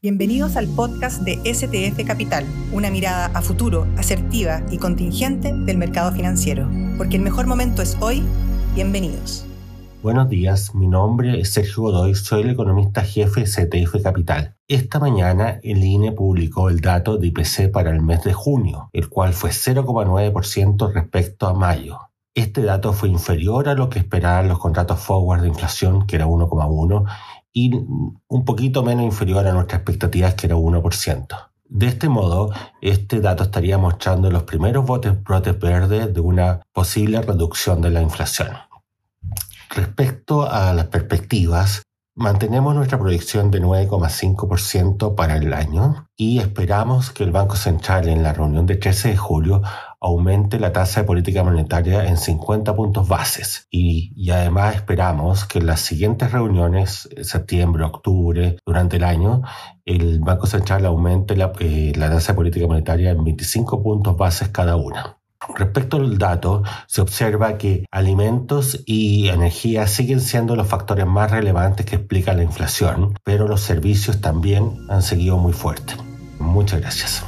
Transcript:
Bienvenidos al podcast de STF Capital, una mirada a futuro, asertiva y contingente del mercado financiero. Porque el mejor momento es hoy. Bienvenidos. Buenos días, mi nombre es Sergio Godoy, soy el economista jefe de STF Capital. Esta mañana el INE publicó el dato de IPC para el mes de junio, el cual fue 0,9% respecto a mayo. Este dato fue inferior a lo que esperaban los contratos forward de inflación, que era 1,1, y un poquito menos inferior a nuestras expectativas, que era 1%. De este modo, este dato estaría mostrando los primeros brotes verdes de una posible reducción de la inflación. Respecto a las perspectivas, Mantenemos nuestra proyección de 9,5% para el año y esperamos que el Banco Central en la reunión de 13 de julio aumente la tasa de política monetaria en 50 puntos bases. Y, además esperamos que en las siguientes reuniones, septiembre, octubre, durante el año, el Banco Central aumente la, eh, la tasa de política monetaria en 25 puntos bases cada una. Respecto al dato, se observa que alimentos y energía siguen siendo los factores más relevantes que explican la inflación, pero los servicios también han seguido muy fuertes. Muchas gracias.